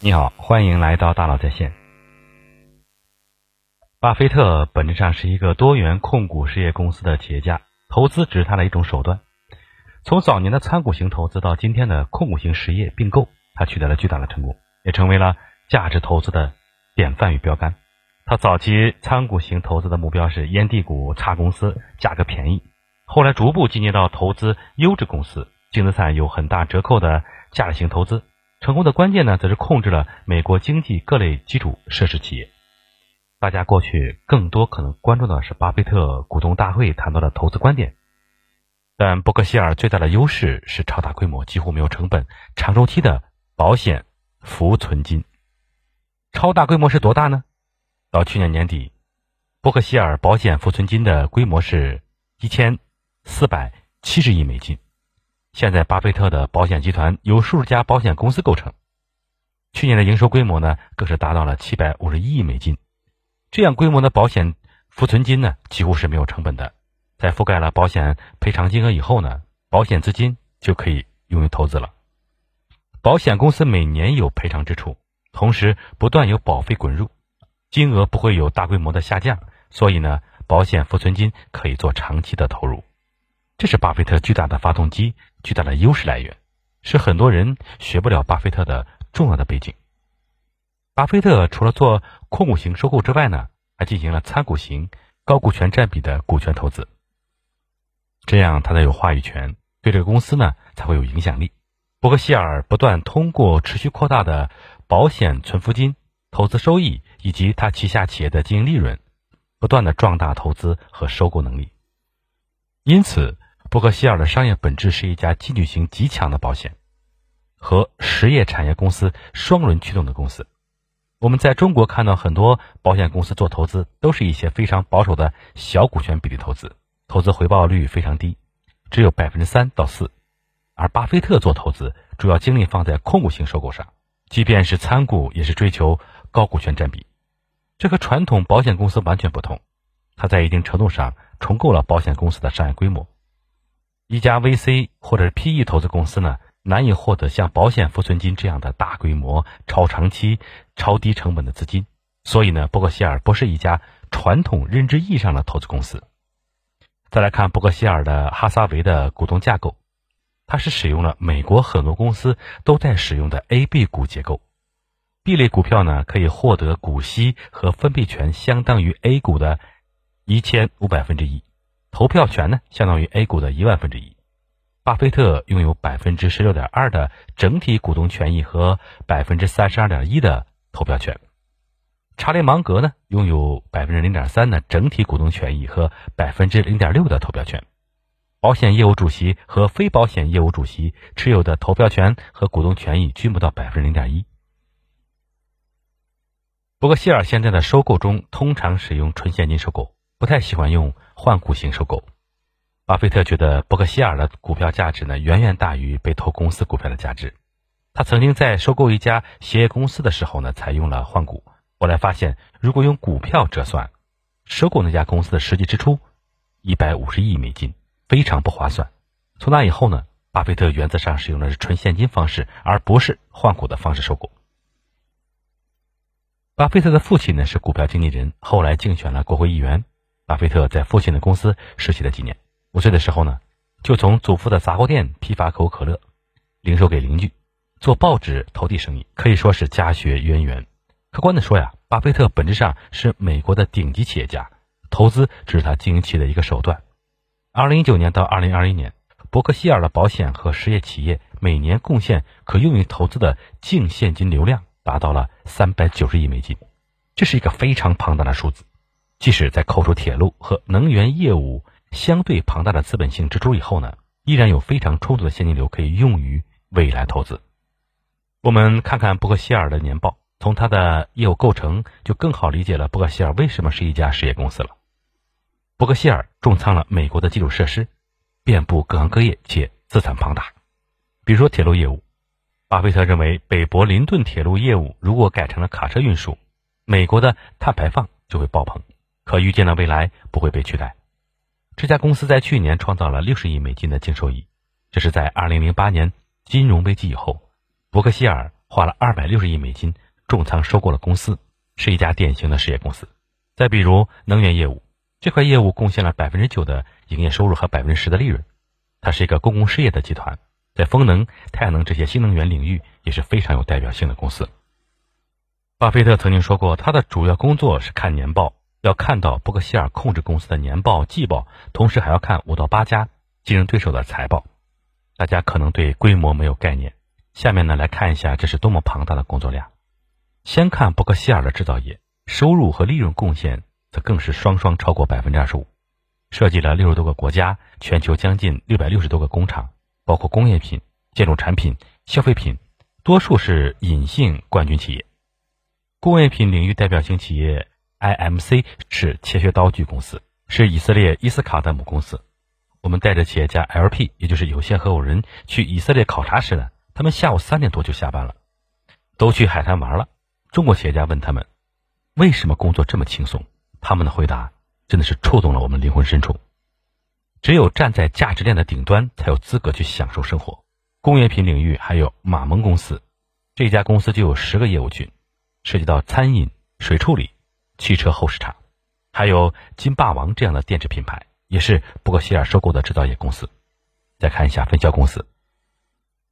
你好，欢迎来到大佬在线。巴菲特本质上是一个多元控股实业公司的企业家，投资只是他的一种手段。从早年的参股型投资到今天的控股型实业并购，他取得了巨大的成功，也成为了价值投资的典范与标杆。他早期参股型投资的目标是烟蒂股差公司，价格便宜。后来逐步进阶到投资优质公司，净资产有很大折扣的价值型投资。成功的关键呢，则是控制了美国经济各类基础设施企业。大家过去更多可能关注的是巴菲特股东大会谈到的投资观点，但伯克希尔最大的优势是超大规模、几乎没有成本、长周期的保险浮存金。超大规模是多大呢？到去年年底，伯克希尔保险浮存金的规模是一千四百七十亿美金。现在，巴菲特的保险集团由数十家保险公司构成，去年的营收规模呢，更是达到了七百五十一亿美金。这样规模的保险浮存金呢，几乎是没有成本的。在覆盖了保险赔偿金额以后呢，保险资金就可以用于投资了。保险公司每年有赔偿支出，同时不断有保费滚入，金额不会有大规模的下降，所以呢，保险浮存金可以做长期的投入。这是巴菲特巨大的发动机。巨大的优势来源，是很多人学不了巴菲特的重要的背景。巴菲特除了做控股型收购之外呢，还进行了参股型高股权占比的股权投资，这样他才有话语权，对这个公司呢才会有影响力。伯克希尔不断通过持续扩大的保险存付金、投资收益以及他旗下企业的经营利润，不断的壮大投资和收购能力，因此。伯克希尔的商业本质是一家进取型极强的保险和实业产业公司双轮驱动的公司。我们在中国看到很多保险公司做投资，都是一些非常保守的小股权比例投资，投资回报率非常低，只有百分之三到四。而巴菲特做投资，主要精力放在控股型收购上，即便是参股，也是追求高股权占比。这和传统保险公司完全不同。他在一定程度上重构了保险公司的商业规模。一家 VC 或者 PE 投资公司呢，难以获得像保险浮存金这样的大规模、超长期、超低成本的资金。所以呢，伯克希尔不是一家传统认知意义上的投资公司。再来看伯克希尔的哈撒韦的股东架构，它是使用了美国很多公司都在使用的 A、B 股结构。B 类股票呢，可以获得股息和分配权相当于 A 股的一千五百分之一。投票权呢，相当于 A 股的一万分之一。巴菲特拥有百分之十六点二的整体股东权益和百分之三十二点一的投票权。查理芒格呢，拥有百分之零点三的整体股东权益和百分之零点六的投票权。保险业务主席和非保险业务主席持有的投票权和股东权益均不到百分之零点一。伯克希尔现在的收购中通常使用纯现金收购，不太喜欢用。换股型收购，巴菲特觉得伯克希尔的股票价值呢远远大于被投公司股票的价值。他曾经在收购一家鞋业公司的时候呢，采用了换股。后来发现，如果用股票折算，收购那家公司的实际支出一百五十亿美金，非常不划算。从那以后呢，巴菲特原则上使用的是纯现金方式，而不是换股的方式收购。巴菲特的父亲呢是股票经理人，后来竞选了国会议员。巴菲特在父亲的公司实习了几年。五岁的时候呢，就从祖父的杂货店批发可口可乐，零售给邻居，做报纸投递生意，可以说是家学渊源。客观的说呀，巴菲特本质上是美国的顶级企业家，投资只是他经营企业的一个手段。二零一九年到二零二一年，伯克希尔的保险和实业企业每年贡献可用于投资的净现金流量达到了三百九十亿美金，这是一个非常庞大的数字。即使在扣除铁路和能源业务相对庞大的资本性支出以后呢，依然有非常充足的现金流可以用于未来投资。我们看看伯克希尔的年报，从它的业务构成就更好理解了伯克希尔为什么是一家实业公司了。伯克希尔重仓了美国的基础设施，遍布各行各业且资产庞大。比如说铁路业务，巴菲特认为北柏林顿铁路业务如果改成了卡车运输，美国的碳排放就会爆棚。可预见的未来不会被取代。这家公司在去年创造了六十亿美金的净收益，这是在二零零八年金融危机以后，伯克希尔花了二百六十亿美金重仓收购了公司，是一家典型的实业公司。再比如能源业务，这块业务贡献了百分之九的营业收入和百分之十的利润。它是一个公共事业的集团，在风能、太阳能这些新能源领域也是非常有代表性的公司。巴菲特曾经说过，他的主要工作是看年报，要看到伯克希尔控制公司的年报、季报，同时还要看五到八家竞争对手的财报。大家可能对规模没有概念，下面呢来看一下这是多么庞大的工作量。先看伯克希尔的制造业，收入和利润贡献则更是双双超过百分之二十五，涉及了六十多个国家，全球将近六百六十多个工厂，包括工业品、建筑产品、消费品，多数是隐性冠军企业。工业品领域代表性企业 IMC 是切削刀具公司，是以色列伊斯卡的母公司。我们带着企业家 LP，也就是有限合伙人去以色列考察时呢，他们下午三点多就下班了，都去海滩玩了。中国企业家问他们为什么工作这么轻松，他们的回答真的是触动了我们灵魂深处。只有站在价值链的顶端，才有资格去享受生活。工业品领域还有马蒙公司，这家公司就有十个业务群。涉及到餐饮、水处理、汽车后市场，还有金霸王这样的电池品牌，也是伯克希尔收购的制造业公司。再看一下分销公司，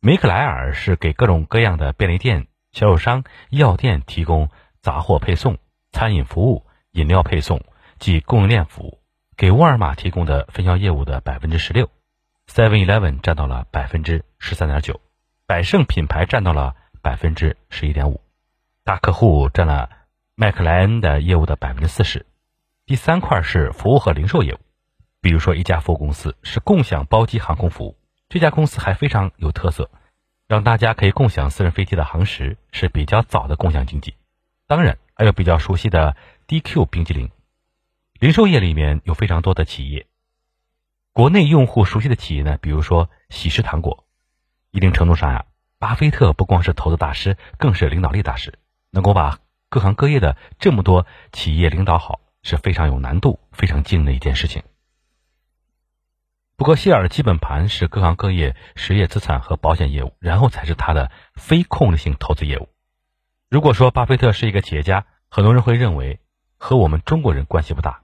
梅克莱尔是给各种各样的便利店、销售商、药店提供杂货配送、餐饮服务、饮料配送及供应链服务，给沃尔玛提供的分销业务的百分之十六，Seven Eleven 占到了百分之十三点九，百胜品牌占到了百分之十一点五。大客户占了麦克莱恩的业务的百分之四十，第三块是服务和零售业务，比如说一家服务公司是共享包机航空服务，这家公司还非常有特色，让大家可以共享私人飞机的航时是比较早的共享经济。当然还有比较熟悉的 DQ 冰激凌，零售业里面有非常多的企业，国内用户熟悉的企业呢，比如说喜事糖果，一定程度上呀，巴菲特不光是投资大师，更是领导力大师。能够把各行各业的这么多企业领导好是非常有难度、非常近的一件事情。伯克希尔的基本盘是各行各业实业资产和保险业务，然后才是他的非控制性投资业务。如果说巴菲特是一个企业家，很多人会认为和我们中国人关系不大，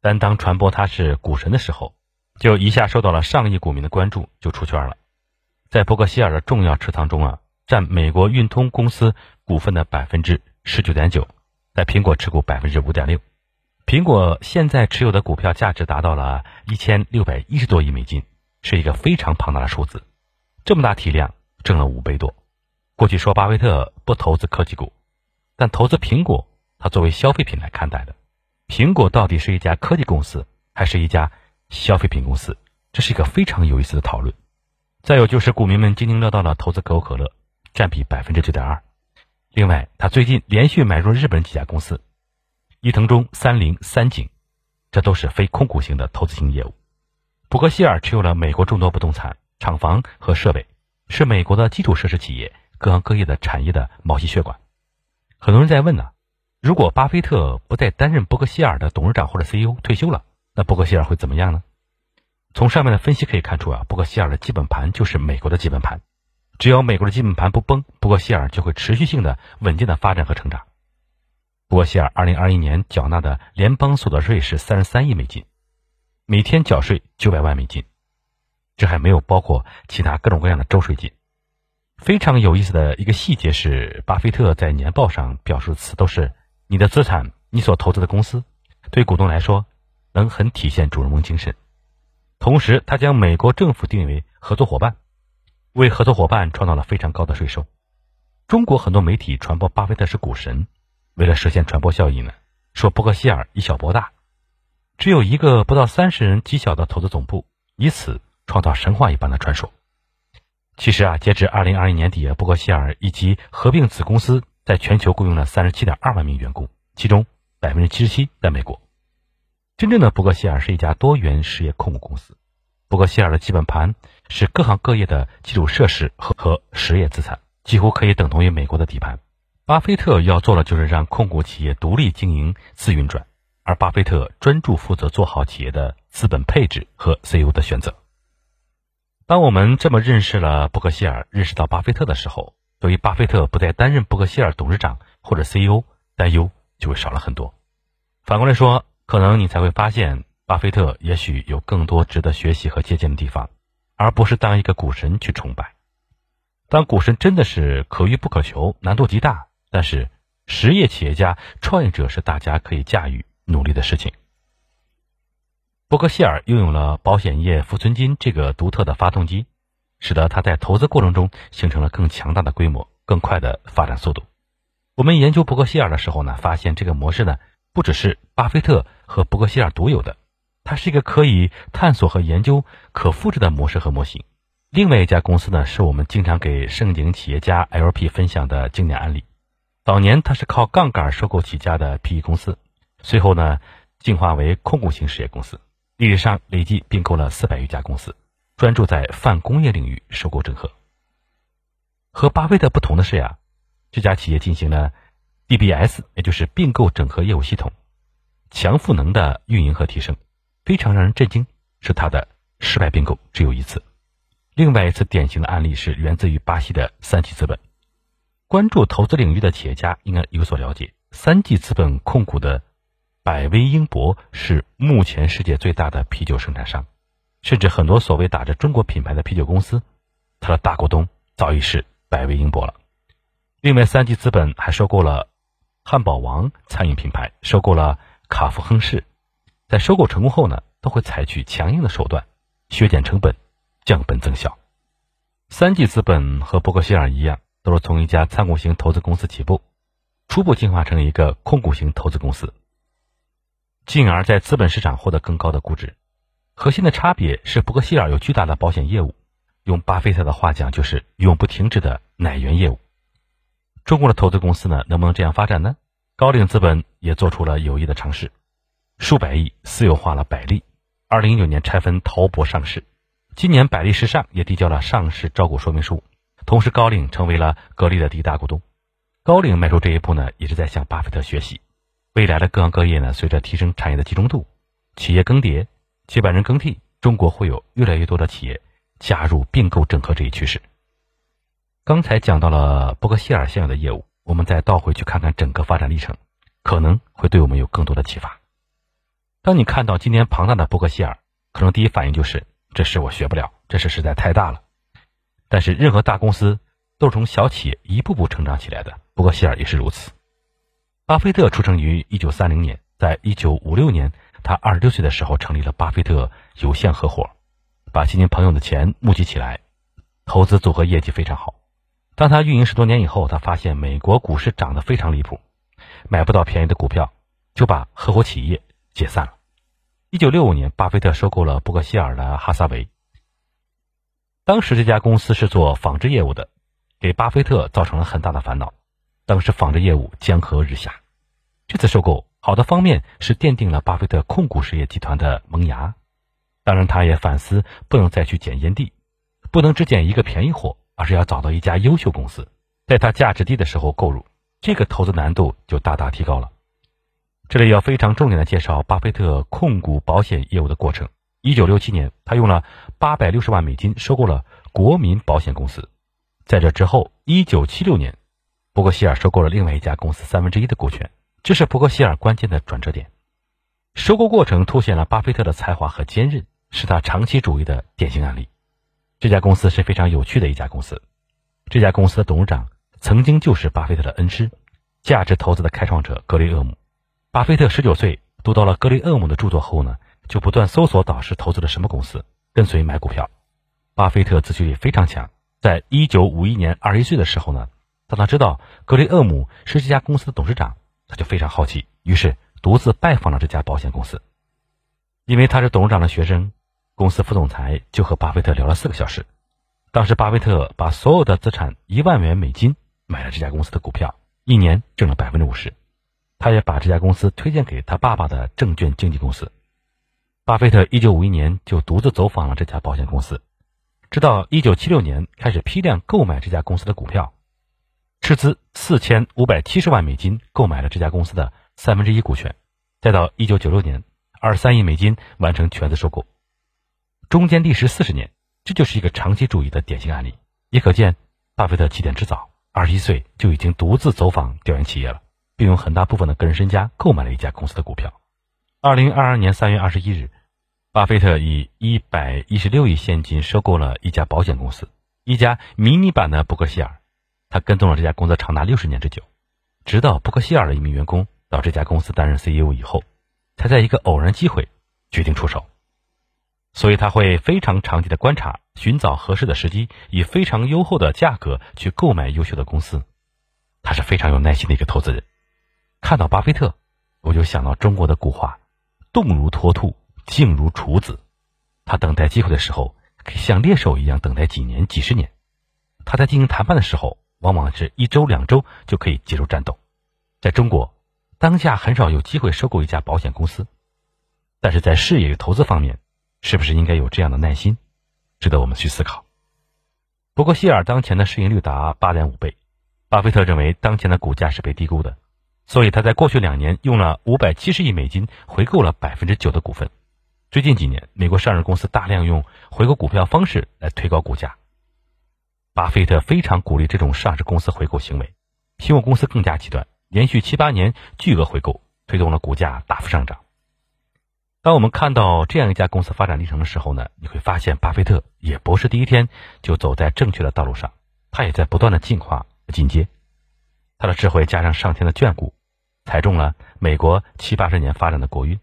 但当传播他是股神的时候，就一下受到了上亿股民的关注，就出圈了。在伯克希尔的重要持仓中啊。占美国运通公司股份的百分之十九点九，在苹果持股百分之五点六，苹果现在持有的股票价值达到了一千六百一十多亿美金，是一个非常庞大的数字。这么大体量，挣了五倍多。过去说巴菲特不投资科技股，但投资苹果，他作为消费品来看待的。苹果到底是一家科技公司，还是一家消费品公司？这是一个非常有意思的讨论。再有就是股民们津津乐道的投资可口可乐。占比百分之九点二，另外，他最近连续买入日本几家公司，伊藤忠、三菱、三井，这都是非控股型的投资型业务。伯克希尔持有了美国众多不动产、厂房和设备，是美国的基础设施企业各行各业的产业的毛细血管。很多人在问呢，如果巴菲特不再担任伯克希尔的董事长或者 CEO 退休了，那伯克希尔会怎么样呢？从上面的分析可以看出啊，伯克希尔的基本盘就是美国的基本盘。只要美国的基本盘不崩，伯克希尔就会持续性的稳健的发展和成长。伯克希尔二零二一年缴纳的联邦所得税是三十三亿美金，每天缴税九百万美金，这还没有包括其他各种各样的州税金。非常有意思的一个细节是，巴菲特在年报上表述的词都是“你的资产，你所投资的公司”，对股东来说能很体现主人翁精神。同时，他将美国政府定义为合作伙伴。为合作伙伴创造了非常高的税收。中国很多媒体传播巴菲特是股神，为了实现传播效应呢，说伯克希尔以小博大，只有一个不到三十人极小的投资总部，以此创造神话一般的传说。其实啊，截至二零二一年底，伯克希尔以及合并子公司在全球雇佣了三十七点二万名员工，其中百分之七十七在美国。真正的伯克希尔是一家多元实业控股公司。伯克希尔的基本盘是各行各业的基础设施和和实业资产，几乎可以等同于美国的底盘。巴菲特要做的就是让控股企业独立经营、自运转，而巴菲特专注负责做好企业的资本配置和 CEO 的选择。当我们这么认识了伯克希尔，认识到巴菲特的时候，由于巴菲特不再担任伯克希尔董事长或者 CEO，担忧就会少了很多。反过来说，可能你才会发现，巴菲特也许有更多值得学习和借鉴的地方，而不是当一个股神去崇拜。当股神真的是可遇不可求，难度极大，但是实业企业家、创业者是大家可以驾驭、努力的事情。伯克希尔拥有了保险业浮存金这个独特的发动机。使得他在投资过程中形成了更强大的规模、更快的发展速度。我们研究伯克希尔的时候呢，发现这个模式呢，不只是巴菲特和伯克希尔独有的，它是一个可以探索和研究、可复制的模式和模型。另外一家公司呢，是我们经常给盛景企业家 LP 分享的经典案例。早年它是靠杠杆收购起家的 PE 公司，随后呢，进化为控股型实业公司，历史上累计并购了四百余家公司。专注在泛工业领域收购整合。和巴菲特不同的是呀，这家企业进行了 DBS，也就是并购整合业务系统，强赋能的运营和提升，非常让人震惊。是他的失败并购只有一次。另外一次典型的案例是源自于巴西的三季资本。关注投资领域的企业家应该有所了解，三季资本控股的百威英博是目前世界最大的啤酒生产商。甚至很多所谓打着中国品牌的啤酒公司，它的大股东早已是百威英博了。另外，三季资本还收购了汉堡王餐饮品牌，收购了卡夫亨氏。在收购成功后呢，都会采取强硬的手段，削减成本，降本增效。三季资本和伯克希尔一样，都是从一家参股型投资公司起步，初步进化成一个控股型投资公司，进而，在资本市场获得更高的估值。核心的差别是，伯克希尔有巨大的保险业务，用巴菲特的话讲，就是永不停止的奶源业务。中国的投资公司呢，能不能这样发展呢？高瓴资本也做出了有益的尝试，数百亿私有化了百利，二零一九年拆分滔博上市，今年百利时尚也递交了上市招股说明书，同时高瓴成为了格力的第一大股东。高瓴迈出这一步呢，也是在向巴菲特学习。未来的各行各业呢，随着提升产业的集中度，企业更迭。接班人更替，中国会有越来越多的企业加入并购整合这一趋势。刚才讲到了伯克希尔现有的业务，我们再倒回去看看整个发展历程，可能会对我们有更多的启发。当你看到今天庞大的伯克希尔，可能第一反应就是这事我学不了，这事实在太大了。但是任何大公司都是从小企业一步步成长起来的，伯克希尔也是如此。巴菲特出生于一九三零年，在一九五六年。他二十六岁的时候成立了巴菲特有限合伙，把亲戚朋友的钱募集起来，投资组合业绩非常好。当他运营十多年以后，他发现美国股市涨得非常离谱，买不到便宜的股票，就把合伙企业解散了。一九六五年，巴菲特收购了伯克希尔的哈撒韦。当时这家公司是做纺织业务的，给巴菲特造成了很大的烦恼。当时纺织业务江河日下，这次收购。好的方面是奠定了巴菲特控股实业集团的萌芽，当然他也反思不能再去捡烟蒂，不能只捡一个便宜货，而是要找到一家优秀公司，在它价值低的时候购入，这个投资难度就大大提高了。这里要非常重点的介绍巴菲特控股保险业务的过程。一九六七年，他用了八百六十万美金收购了国民保险公司，在这之后，一九七六年，伯克希尔收购了另外一家公司三分之一的股权。这是伯克希尔关键的转折点，收购过程凸显了巴菲特的才华和坚韧，是他长期主义的典型案例。这家公司是非常有趣的一家公司，这家公司的董事长曾经就是巴菲特的恩师，价值投资的开创者格雷厄姆。巴菲特十九岁读到了格雷厄姆的著作后呢，就不断搜索导师投资了什么公司，跟随买股票。巴菲特自驱力非常强，在一九五一年二十一岁的时候呢，当他知道格雷厄姆是这家公司的董事长。他就非常好奇，于是独自拜访了这家保险公司。因为他是董事长的学生，公司副总裁就和巴菲特聊了四个小时。当时巴菲特把所有的资产一万元美金买了这家公司的股票，一年挣了百分之五十。他也把这家公司推荐给他爸爸的证券经纪公司。巴菲特一九五一年就独自走访了这家保险公司，直到一九七六年开始批量购买这家公司的股票。斥资四千五百七十万美金购买了这家公司的三分之一股权，再到一九九六年，二十三亿美金完成全资收购，中间历时四十年，这就是一个长期主义的典型案例。也可见，巴菲特起点之早，二十一岁就已经独自走访调研企业了，并用很大部分的个人身家购买了一家公司的股票。二零二二年三月二十一日，巴菲特以一百一十六亿现金收购了一家保险公司，一家迷你版的伯克希尔。他跟踪了这家公司长达六十年之久，直到伯克希尔的一名员工到这家公司担任 CEO 以后，才在一个偶然机会决定出手。所以他会非常长期的观察，寻找合适的时机，以非常优厚的价格去购买优秀的公司。他是非常有耐心的一个投资人。看到巴菲特，我就想到中国的古话：“动如脱兔，静如处子。”他等待机会的时候，可以像猎手一样等待几年、几十年。他在进行谈判的时候，往往是一周、两周就可以结束战斗。在中国，当下很少有机会收购一家保险公司，但是在事业与投资方面。是不是应该有这样的耐心，值得我们去思考。不过希尔当前的市盈率达八点五倍，巴菲特认为当前的股价是被低估的，所以他在过去两年用了五百七十亿美金回购了百分之九的股份。最近几年，美国上市公司大量用回购股票方式来推高股价，巴菲特非常鼓励这种上市公司回购行为。苹果公司更加极端，连续七八年巨额回购，推动了股价大幅上涨。当我们看到这样一家公司发展历程的时候呢，你会发现巴菲特也不是第一天就走在正确的道路上，他也在不断的进化进阶。他的智慧加上上天的眷顾，踩中了美国七八十年发展的国运，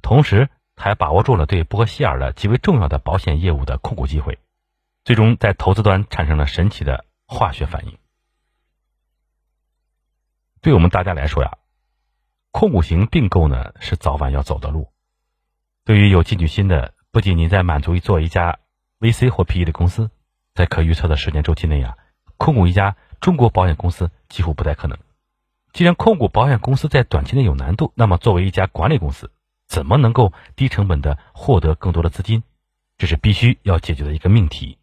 同时还把握住了对伯克希尔的极为重要的保险业务的控股机会，最终在投资端产生了神奇的化学反应。对我们大家来说呀，控股型并购呢是早晚要走的路。对于有进取心的，不仅您在满足于做一家 VC 或 PE 的公司，在可预测的时间周期内啊，控股一家中国保险公司几乎不太可能。既然控股保险公司在短期内有难度，那么作为一家管理公司，怎么能够低成本的获得更多的资金，这是必须要解决的一个命题。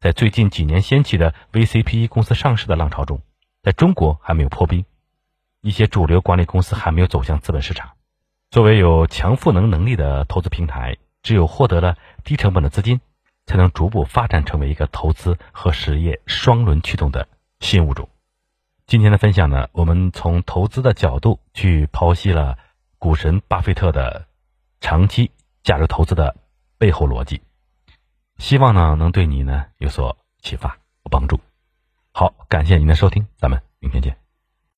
在最近几年掀起的 VC PE 公司上市的浪潮中，在中国还没有破冰，一些主流管理公司还没有走向资本市场。作为有强赋能能力的投资平台，只有获得了低成本的资金，才能逐步发展成为一个投资和实业双轮驱动的新物种。今天的分享呢，我们从投资的角度去剖析了股神巴菲特的长期价值投资的背后逻辑，希望呢能对你呢有所启发和帮助。好，感谢您的收听，咱们明天见。